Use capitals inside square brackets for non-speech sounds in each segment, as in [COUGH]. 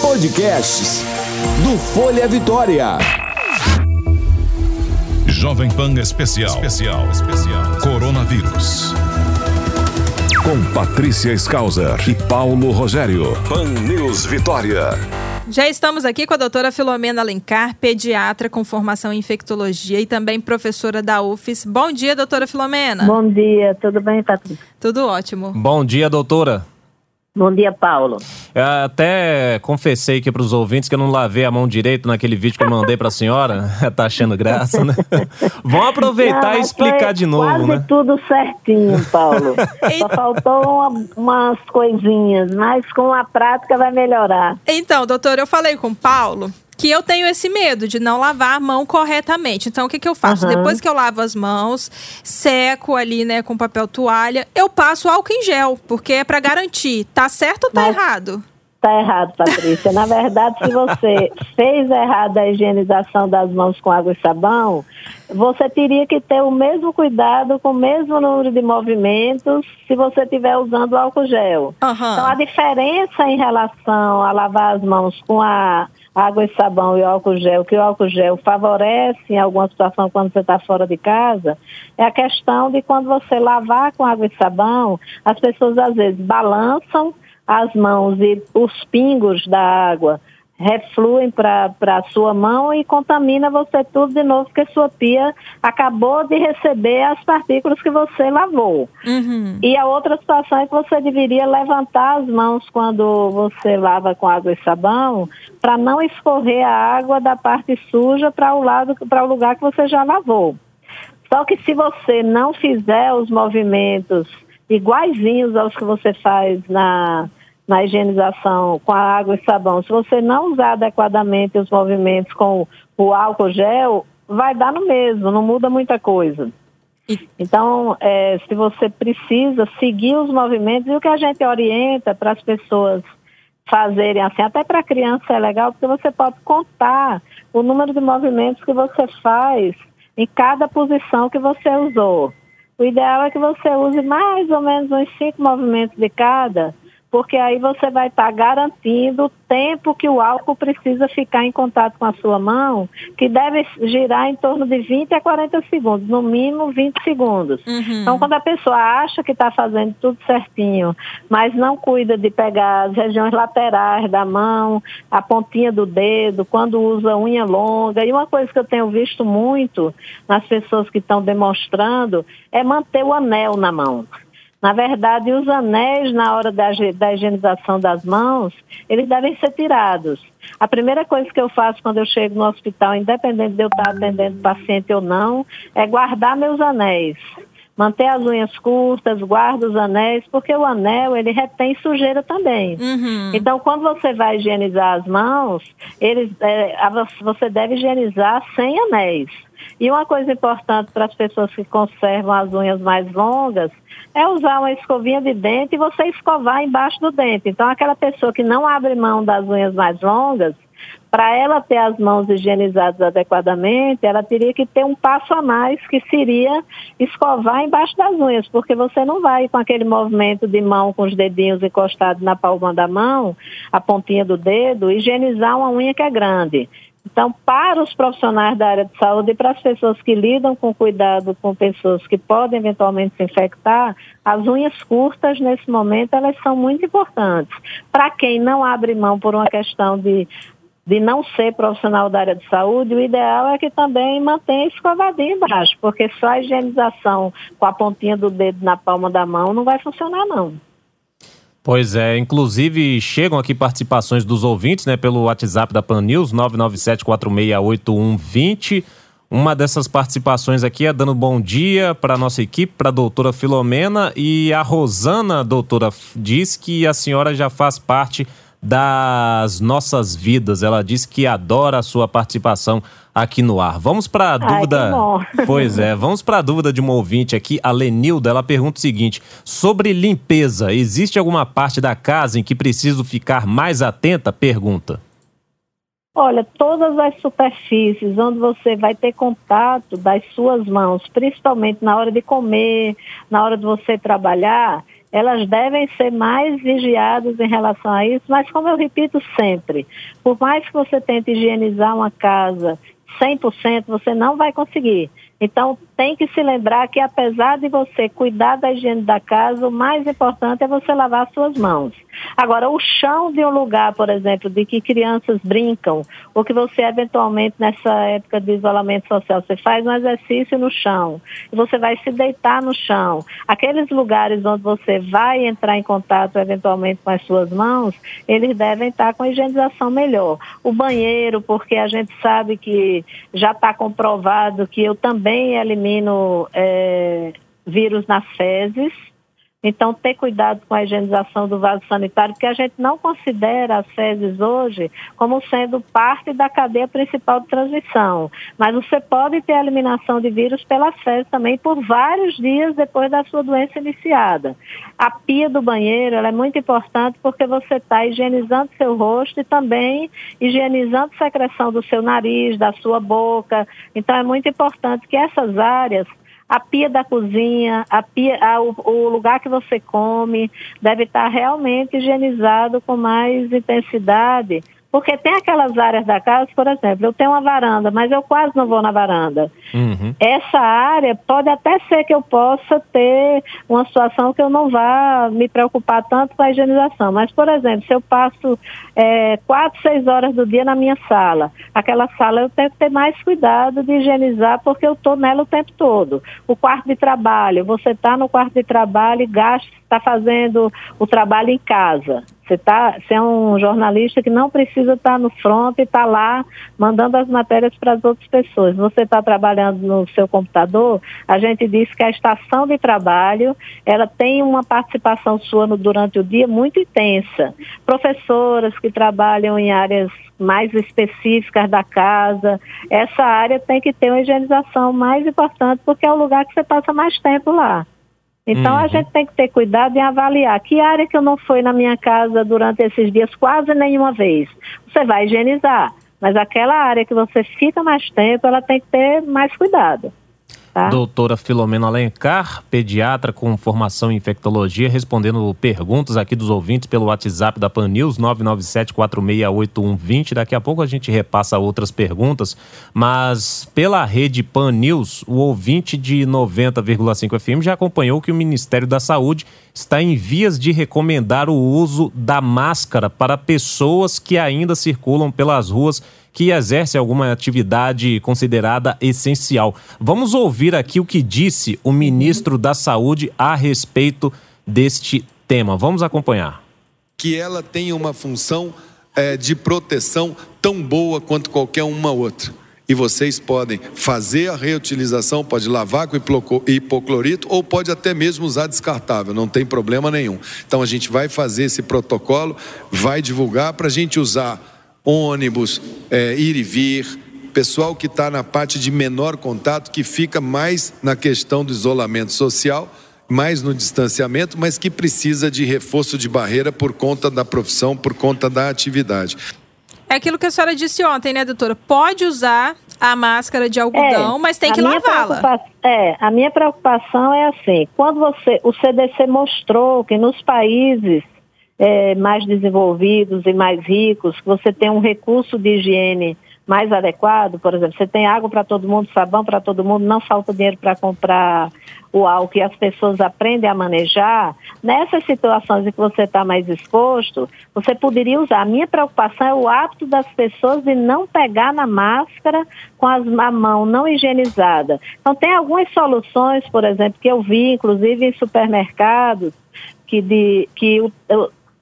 Podcasts do Folha Vitória. Jovem Pan Especial. Especial. Especial. Coronavírus. Com Patrícia Skauser e Paulo Rogério. Pan News Vitória. Já estamos aqui com a doutora Filomena Alencar, pediatra com formação em infectologia e também professora da UFES. Bom dia, doutora Filomena. Bom dia, tudo bem, Patrícia? Tudo ótimo. Bom dia, doutora. Bom dia, Paulo. Eu até confessei aqui para os ouvintes que eu não lavei a mão direito naquele vídeo que eu mandei para a senhora. [LAUGHS] tá achando graça, né? [LAUGHS] Vamos aproveitar não, e explicar de novo, quase né? tudo certinho, Paulo. [LAUGHS] Só faltou uma, umas coisinhas, mas com a prática vai melhorar. Então, doutor, eu falei com o Paulo que eu tenho esse medo de não lavar a mão corretamente. Então, o que, que eu faço? Uhum. Depois que eu lavo as mãos, seco ali, né, com papel toalha, eu passo álcool em gel, porque é para garantir. Tá certo ou tá Mas... errado? Tá errado, Patrícia. Na verdade, se você [LAUGHS] fez errado a higienização das mãos com água e sabão, você teria que ter o mesmo cuidado com o mesmo número de movimentos se você estiver usando álcool gel. Uhum. Então, a diferença em relação a lavar as mãos com a água e sabão e álcool gel, que o álcool gel favorece em alguma situação quando você está fora de casa, é a questão de quando você lavar com água e sabão, as pessoas às vezes balançam as mãos e os pingos da água refluem para a sua mão e contamina você tudo de novo, porque sua pia acabou de receber as partículas que você lavou. Uhum. E a outra situação é que você deveria levantar as mãos quando você lava com água e sabão, para não escorrer a água da parte suja para o lado para o lugar que você já lavou. Só que se você não fizer os movimentos iguaizinhos aos que você faz na na higienização com a água e sabão, se você não usar adequadamente os movimentos com o álcool gel, vai dar no mesmo, não muda muita coisa. Então, é, se você precisa seguir os movimentos, e o que a gente orienta para as pessoas fazerem assim, até para criança é legal, porque você pode contar o número de movimentos que você faz em cada posição que você usou. O ideal é que você use mais ou menos uns cinco movimentos de cada, porque aí você vai estar tá garantindo o tempo que o álcool precisa ficar em contato com a sua mão, que deve girar em torno de 20 a 40 segundos, no mínimo 20 segundos. Uhum. Então, quando a pessoa acha que está fazendo tudo certinho, mas não cuida de pegar as regiões laterais da mão, a pontinha do dedo, quando usa unha longa, e uma coisa que eu tenho visto muito nas pessoas que estão demonstrando é manter o anel na mão. Na verdade, os anéis, na hora da, da higienização das mãos, eles devem ser tirados. A primeira coisa que eu faço quando eu chego no hospital, independente de eu estar atendendo paciente ou não, é guardar meus anéis manter as unhas curtas, guarda os anéis, porque o anel ele retém sujeira também. Uhum. Então, quando você vai higienizar as mãos, é, você deve higienizar sem anéis. E uma coisa importante para as pessoas que conservam as unhas mais longas é usar uma escovinha de dente e você escovar embaixo do dente. Então, aquela pessoa que não abre mão das unhas mais longas, para ela ter as mãos higienizadas adequadamente, ela teria que ter um passo a mais, que seria escovar embaixo das unhas, porque você não vai com aquele movimento de mão com os dedinhos encostados na palma da mão, a pontinha do dedo, higienizar uma unha que é grande. Então, para os profissionais da área de saúde e para as pessoas que lidam com cuidado com pessoas que podem eventualmente se infectar, as unhas curtas, nesse momento, elas são muito importantes. Para quem não abre mão por uma questão de de não ser profissional da área de saúde, o ideal é que também mantenha escovadinho embaixo, porque só a higienização com a pontinha do dedo na palma da mão não vai funcionar, não. Pois é, inclusive chegam aqui participações dos ouvintes, né, pelo WhatsApp da Pan News, 997468120. Uma dessas participações aqui é dando bom dia para a nossa equipe, para a doutora Filomena. E a Rosana, doutora, diz que a senhora já faz parte das nossas vidas. Ela diz que adora a sua participação aqui no ar. Vamos para a dúvida. Ai, [LAUGHS] pois é, vamos para a dúvida de uma ouvinte aqui, a Lenilda. Ela pergunta o seguinte: sobre limpeza, existe alguma parte da casa em que preciso ficar mais atenta? Pergunta. Olha, todas as superfícies onde você vai ter contato das suas mãos, principalmente na hora de comer, na hora de você trabalhar, elas devem ser mais vigiadas em relação a isso, mas como eu repito sempre, por mais que você tente higienizar uma casa 100%, você não vai conseguir. Então, tem que se lembrar que, apesar de você cuidar da higiene da casa, o mais importante é você lavar suas mãos. Agora, o chão de um lugar, por exemplo, de que crianças brincam, ou que você, eventualmente, nessa época de isolamento social, você faz um exercício no chão, e você vai se deitar no chão. Aqueles lugares onde você vai entrar em contato, eventualmente, com as suas mãos, eles devem estar com a higienização melhor. O banheiro, porque a gente sabe que já está comprovado que eu também elimino é, vírus nas fezes, então, ter cuidado com a higienização do vaso sanitário, porque a gente não considera as fezes hoje como sendo parte da cadeia principal de transmissão. Mas você pode ter a eliminação de vírus pelas fezes também por vários dias depois da sua doença iniciada. A pia do banheiro é muito importante porque você está higienizando seu rosto e também higienizando a secreção do seu nariz, da sua boca. Então, é muito importante que essas áreas a pia da cozinha, a pia, a, o, o, lugar que você come deve estar realmente higienizado com mais intensidade porque tem aquelas áreas da casa, por exemplo, eu tenho uma varanda, mas eu quase não vou na varanda. Uhum. Essa área pode até ser que eu possa ter uma situação que eu não vá me preocupar tanto com a higienização. Mas, por exemplo, se eu passo é, quatro, seis horas do dia na minha sala, aquela sala eu tenho que ter mais cuidado de higienizar porque eu estou nela o tempo todo. O quarto de trabalho, você está no quarto de trabalho e gasta, está fazendo o trabalho em casa. Você, tá, é um jornalista que não precisa estar no front e estar tá lá mandando as matérias para as outras pessoas. Você está trabalhando no seu computador, a gente diz que a estação de trabalho ela tem uma participação sua no, durante o dia muito intensa. Professoras que trabalham em áreas mais específicas da casa, essa área tem que ter uma higienização mais importante porque é o lugar que você passa mais tempo lá. Então uhum. a gente tem que ter cuidado em avaliar que área que eu não fui na minha casa durante esses dias quase nenhuma vez. Você vai higienizar, mas aquela área que você fica mais tempo, ela tem que ter mais cuidado. Tá? Doutora Filomena Alencar, pediatra com formação em infectologia, respondendo perguntas aqui dos ouvintes pelo WhatsApp da Pan News, 997-468120. Daqui a pouco a gente repassa outras perguntas, mas pela rede Pan News, o ouvinte de 90,5 FM já acompanhou que o Ministério da Saúde está em vias de recomendar o uso da máscara para pessoas que ainda circulam pelas ruas que exerce alguma atividade considerada essencial. Vamos ouvir aqui o que disse o ministro da Saúde a respeito deste tema. Vamos acompanhar. Que ela tenha uma função é, de proteção tão boa quanto qualquer uma outra. E vocês podem fazer a reutilização, pode lavar com hipoclorito ou pode até mesmo usar descartável, não tem problema nenhum. Então a gente vai fazer esse protocolo, vai divulgar para a gente usar ônibus, é, ir e vir, pessoal que está na parte de menor contato, que fica mais na questão do isolamento social, mais no distanciamento, mas que precisa de reforço de barreira por conta da profissão, por conta da atividade. É aquilo que a senhora disse ontem, né, doutora? Pode usar a máscara de algodão, é, mas tem que lavá-la. É, a minha preocupação é assim, quando você, o CDC mostrou que nos países é, mais desenvolvidos e mais ricos, que você tem um recurso de higiene mais adequado, por exemplo, você tem água para todo mundo, sabão para todo mundo, não falta dinheiro para comprar o álcool e as pessoas aprendem a manejar, nessas situações em que você está mais exposto, você poderia usar. A minha preocupação é o hábito das pessoas de não pegar na máscara com as, a mão não higienizada. Então, tem algumas soluções, por exemplo, que eu vi, inclusive em supermercados, que, de, que o,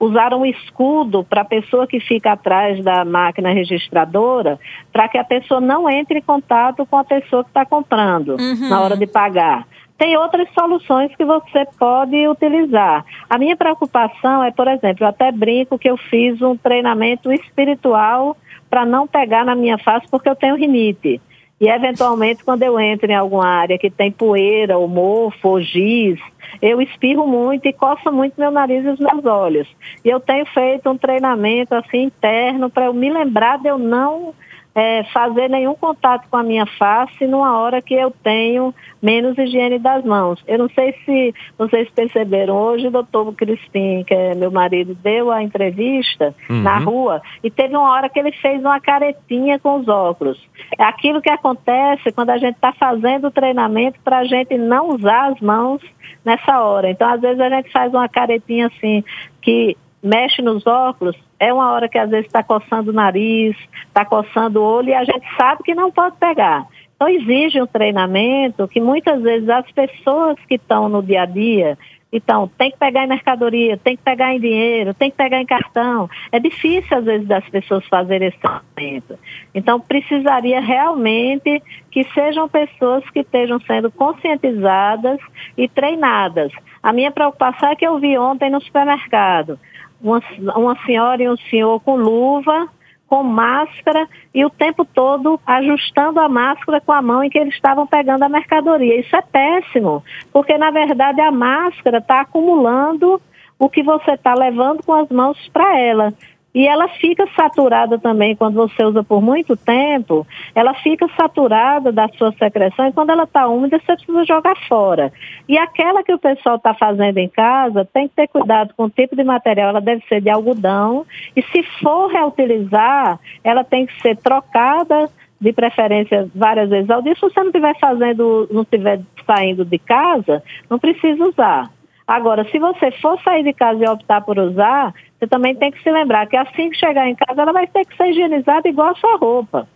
usaram um escudo para a pessoa que fica atrás da máquina registradora, para que a pessoa não entre em contato com a pessoa que está comprando uhum. na hora de pagar. Tem outras soluções que você pode utilizar. A minha preocupação é, por exemplo, eu até brinco que eu fiz um treinamento espiritual para não pegar na minha face porque eu tenho rinite. E, eventualmente, quando eu entro em alguma área que tem poeira, ou mofo, ou giz, eu espirro muito e coço muito meu nariz e os meus olhos. E eu tenho feito um treinamento assim interno para eu me lembrar de eu não é, fazer nenhum contato com a minha face numa hora que eu tenho menos higiene das mãos. Eu não sei se vocês perceberam, hoje o doutor Crispim, que é meu marido, deu a entrevista uhum. na rua e teve uma hora que ele fez uma caretinha com os óculos. É aquilo que acontece quando a gente está fazendo o treinamento para a gente não usar as mãos nessa hora. Então, às vezes, a gente faz uma caretinha assim, que mexe nos óculos, é uma hora que às vezes está coçando o nariz, está coçando o olho e a gente sabe que não pode pegar. Então exige um treinamento que muitas vezes as pessoas que estão no dia a dia, então tem que pegar em mercadoria, tem que pegar em dinheiro, tem que pegar em cartão. É difícil às vezes das pessoas fazerem esse treinamento. Então precisaria realmente que sejam pessoas que estejam sendo conscientizadas e treinadas. A minha preocupação é que eu vi ontem no supermercado uma, uma senhora e um senhor com luva, com máscara e o tempo todo ajustando a máscara com a mão em que eles estavam pegando a mercadoria. Isso é péssimo, porque na verdade a máscara está acumulando o que você está levando com as mãos para ela. E ela fica saturada também quando você usa por muito tempo, ela fica saturada da sua secreção e quando ela está úmida você precisa jogar fora. E aquela que o pessoal está fazendo em casa, tem que ter cuidado com o tipo de material, ela deve ser de algodão e se for reutilizar, ela tem que ser trocada de preferência várias vezes ao dia. Se você não estiver fazendo, não estiver saindo de casa, não precisa usar. Agora, se você for sair de casa e optar por usar, você também tem que se lembrar que assim que chegar em casa, ela vai ter que ser higienizada igual a sua roupa.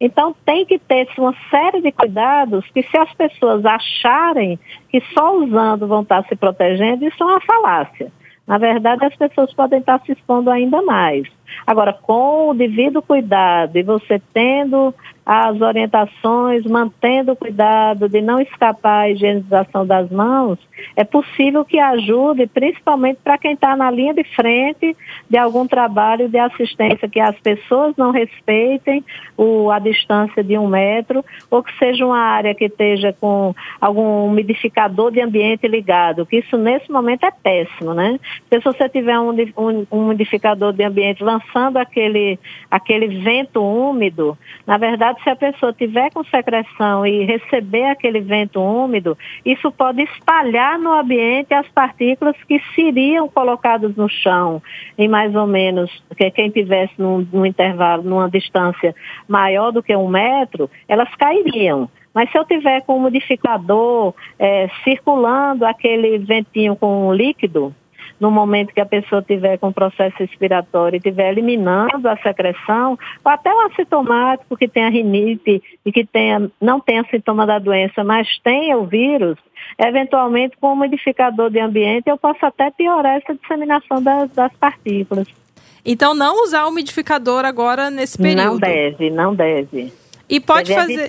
Então, tem que ter uma série de cuidados que, se as pessoas acharem que só usando vão estar se protegendo, isso é uma falácia. Na verdade, as pessoas podem estar se expondo ainda mais. Agora, com o devido cuidado e você tendo as orientações, mantendo o cuidado de não escapar a higienização das mãos, é possível que ajude, principalmente para quem está na linha de frente de algum trabalho de assistência, que as pessoas não respeitem o, a distância de um metro, ou que seja uma área que esteja com algum umidificador de ambiente ligado, que isso nesse momento é péssimo, né? Porque se você tiver um, um, um umidificador de ambiente lançando aquele, aquele vento úmido, na verdade, se a pessoa tiver com secreção e receber aquele vento úmido, isso pode espalhar no ambiente as partículas que seriam colocadas no chão, em mais ou menos, que quem tivesse num, num intervalo, numa distância maior do que um metro, elas cairiam. Mas se eu tiver com um modificador é, circulando aquele ventinho com líquido, no momento que a pessoa tiver com processo respiratório e estiver eliminando a secreção, ou até o assintomático que tenha rinite e que tenha, não tenha sintoma da doença, mas tenha o vírus, eventualmente com o modificador de ambiente eu posso até piorar essa disseminação das, das partículas. Então não usar o umidificador agora nesse período. Não deve, não deve. E pode deve fazer,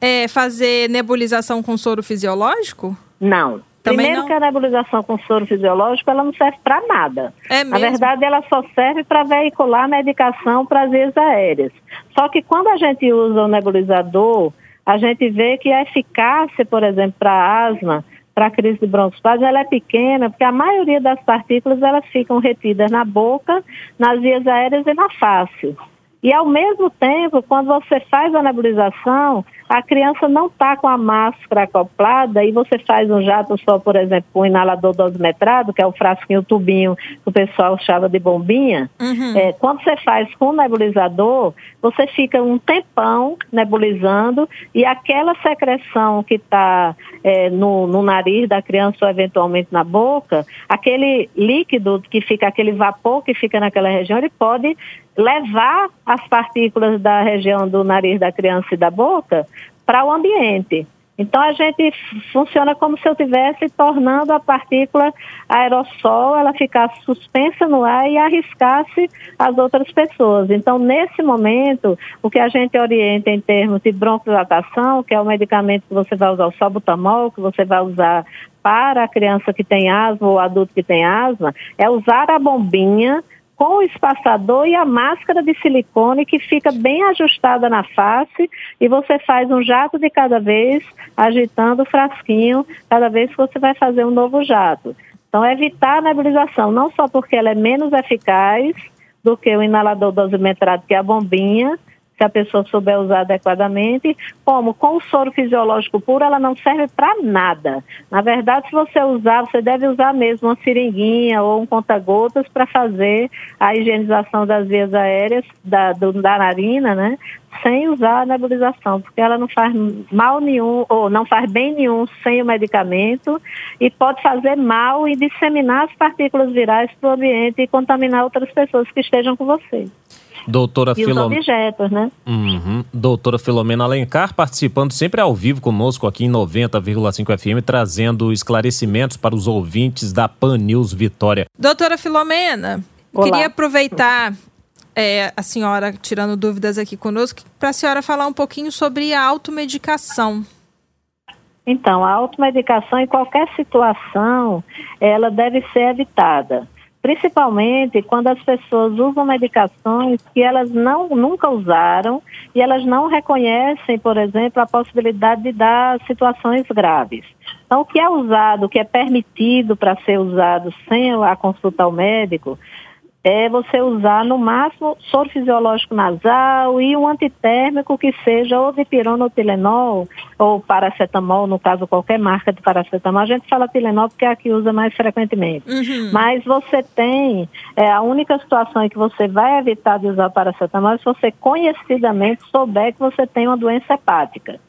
é, fazer nebulização com soro fisiológico? Não. Também Primeiro não? que a nebulização com soro fisiológico ela não serve para nada. É Na verdade, ela só serve para veicular medicação para as vias aéreas. Só que quando a gente usa o nebulizador, a gente vê que a eficácia, por exemplo, para asma, para crise de broncoespasmo, ela é pequena, porque a maioria das partículas elas ficam retidas na boca, nas vias aéreas e na face. E ao mesmo tempo, quando você faz a nebulização, a criança não está com a máscara acoplada e você faz um jato só, por exemplo, um inalador dosimetrado, que é o frasquinho, o tubinho que o pessoal chama de bombinha. Uhum. É, quando você faz com o nebulizador, você fica um tempão nebulizando e aquela secreção que está é, no, no nariz da criança ou eventualmente na boca, aquele líquido que fica, aquele vapor que fica naquela região, ele pode levar as partículas da região do nariz da criança e da boca para o ambiente. Então a gente funciona como se eu estivesse tornando a partícula aerossol, ela ficasse suspensa no ar e arriscasse as outras pessoas. Então nesse momento, o que a gente orienta em termos de broncodilatação, que é o medicamento que você vai usar, o salbutamol, que você vai usar para a criança que tem asma ou adulto que tem asma, é usar a bombinha com o espaçador e a máscara de silicone que fica bem ajustada na face e você faz um jato de cada vez, agitando o frasquinho cada vez que você vai fazer um novo jato. Então, evitar a nebulização, não só porque ela é menos eficaz do que o inalador dosimetrado, que é a bombinha, se a pessoa souber usar adequadamente, como com o soro fisiológico puro, ela não serve para nada. Na verdade, se você usar, você deve usar mesmo uma seringuinha ou um conta-gotas para fazer a higienização das vias aéreas da, do, da narina, né? Sem usar a nebulização, porque ela não faz mal nenhum, ou não faz bem nenhum sem o medicamento e pode fazer mal e disseminar as partículas virais para o ambiente e contaminar outras pessoas que estejam com você. Doutora e Filom... os objetos, né? Uhum. Doutora Filomena Alencar participando sempre ao vivo conosco aqui em 90,5 FM, trazendo esclarecimentos para os ouvintes da Pan News Vitória. Doutora Filomena, Olá. queria aproveitar é, a senhora tirando dúvidas aqui conosco para a senhora falar um pouquinho sobre a automedicação. Então, a automedicação em qualquer situação, ela deve ser evitada principalmente quando as pessoas usam medicações que elas não, nunca usaram e elas não reconhecem, por exemplo, a possibilidade de dar situações graves. Então, o que é usado, o que é permitido para ser usado sem a consulta ao médico, é você usar no máximo soro fisiológico nasal e um antitérmico que seja ou dipirona ou Tilenol ou paracetamol, no caso qualquer marca de paracetamol. A gente fala Tilenol porque é a que usa mais frequentemente. Uhum. Mas você tem, é, a única situação em que você vai evitar de usar paracetamol é se você conhecidamente souber que você tem uma doença hepática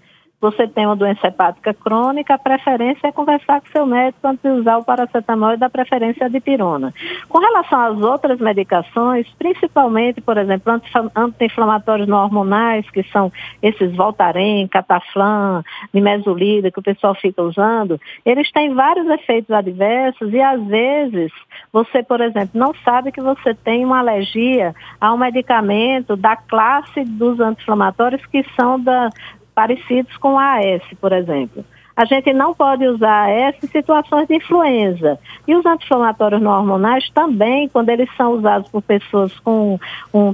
você tem uma doença hepática crônica, a preferência é conversar com seu médico antes de usar o paracetamol e dar preferência à dipirona. Com relação às outras medicações, principalmente, por exemplo, anti-inflamatórios não hormonais, que são esses Voltaren, Cataflan, Nimesulida, que o pessoal fica usando, eles têm vários efeitos adversos e, às vezes, você, por exemplo, não sabe que você tem uma alergia a um medicamento da classe dos anti-inflamatórios que são da, parecidos com a AS, por exemplo. A gente não pode usar AS em situações de influenza. E os anti-inflamatórios não hormonais também, quando eles são usados por pessoas com um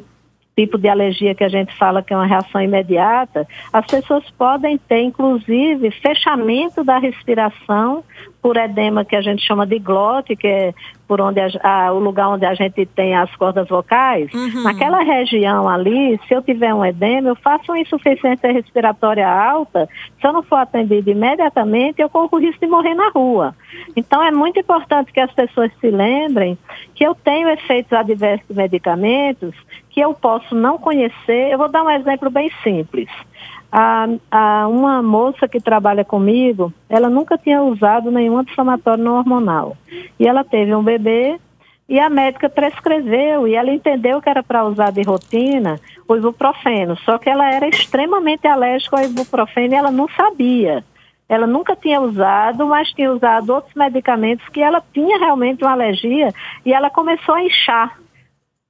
tipo de alergia que a gente fala que é uma reação imediata, as pessoas podem ter, inclusive, fechamento da respiração por edema que a gente chama de glote, que é por onde a, a, o lugar onde a gente tem as cordas vocais. Uhum. Naquela região ali, se eu tiver um edema, eu faço uma insuficiência respiratória alta, se eu não for atendido imediatamente, eu corro o risco de morrer na rua. Então é muito importante que as pessoas se lembrem que eu tenho efeitos adversos de medicamentos que eu posso não conhecer. Eu vou dar um exemplo bem simples a, a uma moça que trabalha comigo, ela nunca tinha usado nenhum anti-inflamatório não hormonal. E ela teve um bebê e a médica prescreveu e ela entendeu que era para usar de rotina o ibuprofeno, só que ela era extremamente alérgica ao ibuprofeno e ela não sabia. Ela nunca tinha usado, mas tinha usado outros medicamentos que ela tinha realmente uma alergia e ela começou a inchar.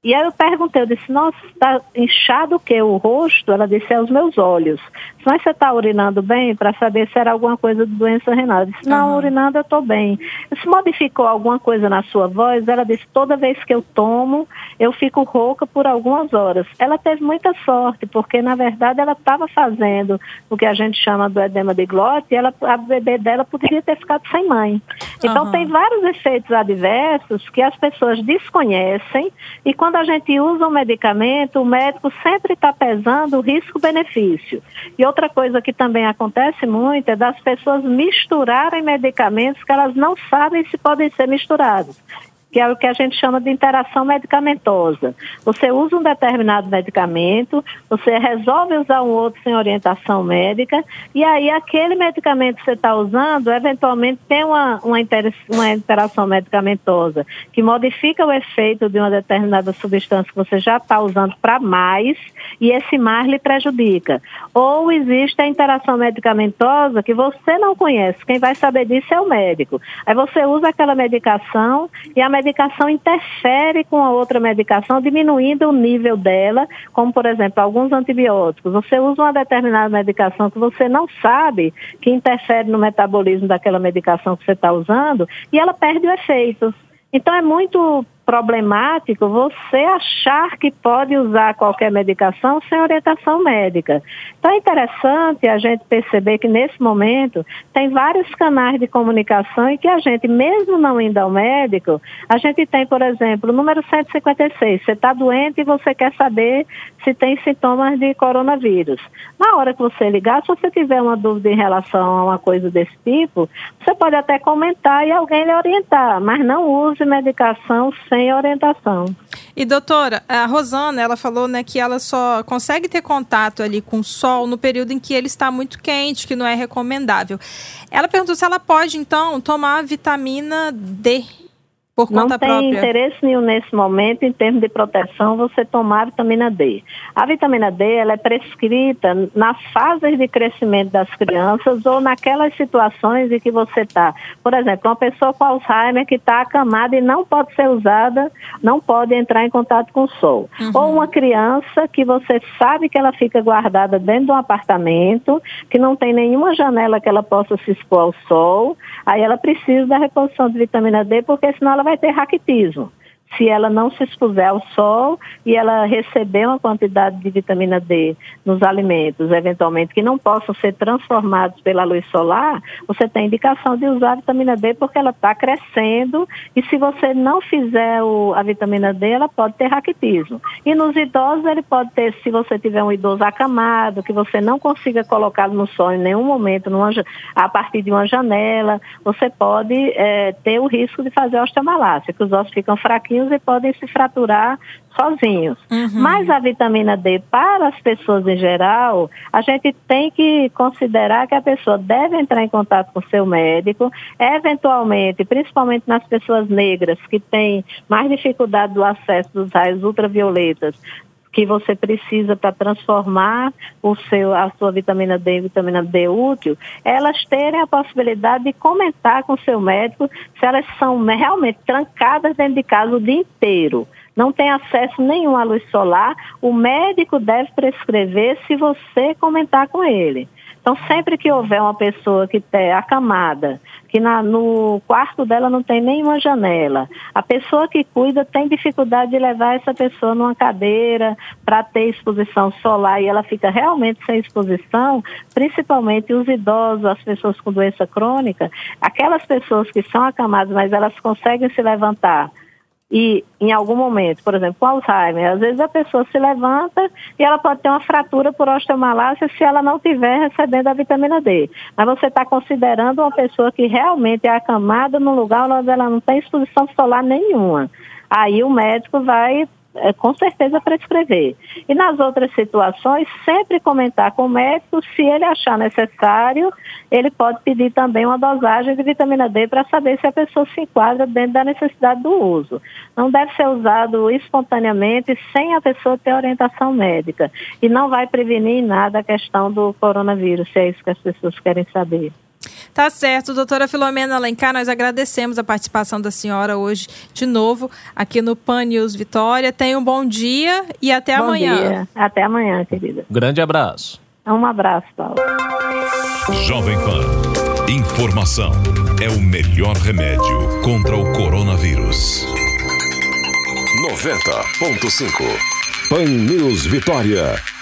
E aí eu perguntei, eu disse, nossa, está inchado o quê? O rosto? Ela disse, é os meus olhos. Mas você está urinando bem para saber se era alguma coisa de doença renal? Eu disse, não, uhum. urinando eu estou bem. Se modificou alguma coisa na sua voz? Ela disse, toda vez que eu tomo, eu fico rouca por algumas horas. Ela teve muita sorte, porque na verdade ela estava fazendo o que a gente chama do edema de glote, e ela, a bebê dela poderia ter ficado sem mãe. Então uhum. tem vários efeitos adversos que as pessoas desconhecem e quando a gente usa um medicamento, o médico sempre está pesando o risco-benefício. E outra coisa que também acontece muito é das pessoas misturarem medicamentos que elas não sabem se podem ser misturados que é o que a gente chama de interação medicamentosa. Você usa um determinado medicamento, você resolve usar um outro sem orientação médica, e aí aquele medicamento que você está usando, eventualmente tem uma, uma, uma interação medicamentosa, que modifica o efeito de uma determinada substância que você já está usando para mais, e esse mais lhe prejudica. Ou existe a interação medicamentosa que você não conhece, quem vai saber disso é o médico. Aí você usa aquela medicação e a medicação medicação interfere com a outra medicação, diminuindo o nível dela, como por exemplo, alguns antibióticos. Você usa uma determinada medicação que você não sabe que interfere no metabolismo daquela medicação que você está usando e ela perde o efeito. Então é muito problemático você achar que pode usar qualquer medicação sem orientação médica. Então é interessante a gente perceber que nesse momento tem vários canais de comunicação e que a gente, mesmo não indo ao médico, a gente tem, por exemplo, o número 156. Você está doente e você quer saber se tem sintomas de coronavírus. Na hora que você ligar, se você tiver uma dúvida em relação a uma coisa desse tipo, você pode até comentar e alguém lhe orientar, mas não use medicação sem orientação. E doutora, a Rosana, ela falou, né, que ela só consegue ter contato ali com o sol no período em que ele está muito quente, que não é recomendável. Ela perguntou se ela pode então tomar vitamina D por não tem própria. interesse nenhum nesse momento, em termos de proteção, você tomar a vitamina D. A vitamina D ela é prescrita nas fases de crescimento das crianças ou naquelas situações em que você está. Por exemplo, uma pessoa com Alzheimer que está acamada e não pode ser usada, não pode entrar em contato com o sol. Uhum. Ou uma criança que você sabe que ela fica guardada dentro de um apartamento, que não tem nenhuma janela que ela possa se expor ao sol, aí ela precisa da reposição de vitamina D, porque senão ela vai ter raquitismo. Se ela não se expuser ao sol e ela receber uma quantidade de vitamina D nos alimentos, eventualmente que não possam ser transformados pela luz solar, você tem indicação de usar a vitamina D porque ela está crescendo e se você não fizer o, a vitamina D, ela pode ter raquitismo. E nos idosos, ele pode ter, se você tiver um idoso acamado, que você não consiga colocá-lo no sol em nenhum momento, numa, a partir de uma janela, você pode é, ter o risco de fazer osteomalácia, que os ossos ficam fraquinhos e podem se fraturar sozinhos. Uhum. Mas a vitamina D, para as pessoas em geral, a gente tem que considerar que a pessoa deve entrar em contato com seu médico, eventualmente, principalmente nas pessoas negras que têm mais dificuldade do acesso dos raios ultravioletas, que você precisa para transformar o seu, a sua vitamina D em vitamina D útil, elas terem a possibilidade de comentar com o seu médico se elas são realmente trancadas dentro de casa o dia inteiro não tem acesso nenhum à luz solar, o médico deve prescrever se você comentar com ele. Então, sempre que houver uma pessoa que está acamada, que na, no quarto dela não tem nenhuma janela, a pessoa que cuida tem dificuldade de levar essa pessoa numa cadeira para ter exposição solar e ela fica realmente sem exposição, principalmente os idosos, as pessoas com doença crônica, aquelas pessoas que são acamadas, mas elas conseguem se levantar e em algum momento, por exemplo, com Alzheimer, às vezes a pessoa se levanta e ela pode ter uma fratura por osteomalácia se ela não tiver recebendo a vitamina D. Mas você está considerando uma pessoa que realmente é acamada num lugar onde ela não tem exposição solar nenhuma. Aí o médico vai é, com certeza prescrever. E nas outras situações, sempre comentar com o médico, se ele achar necessário, ele pode pedir também uma dosagem de vitamina D para saber se a pessoa se enquadra dentro da necessidade do uso. Não deve ser usado espontaneamente sem a pessoa ter orientação médica. E não vai prevenir nada a questão do coronavírus, se é isso que as pessoas querem saber. Tá certo, doutora Filomena Alencar, nós agradecemos a participação da senhora hoje de novo aqui no Pan News Vitória. Tenha um bom dia e até bom amanhã. Dia. Até amanhã, querida. Grande abraço. Um abraço, Paulo. Jovem Pan. Informação é o melhor remédio contra o coronavírus. 90.5 Pan News Vitória.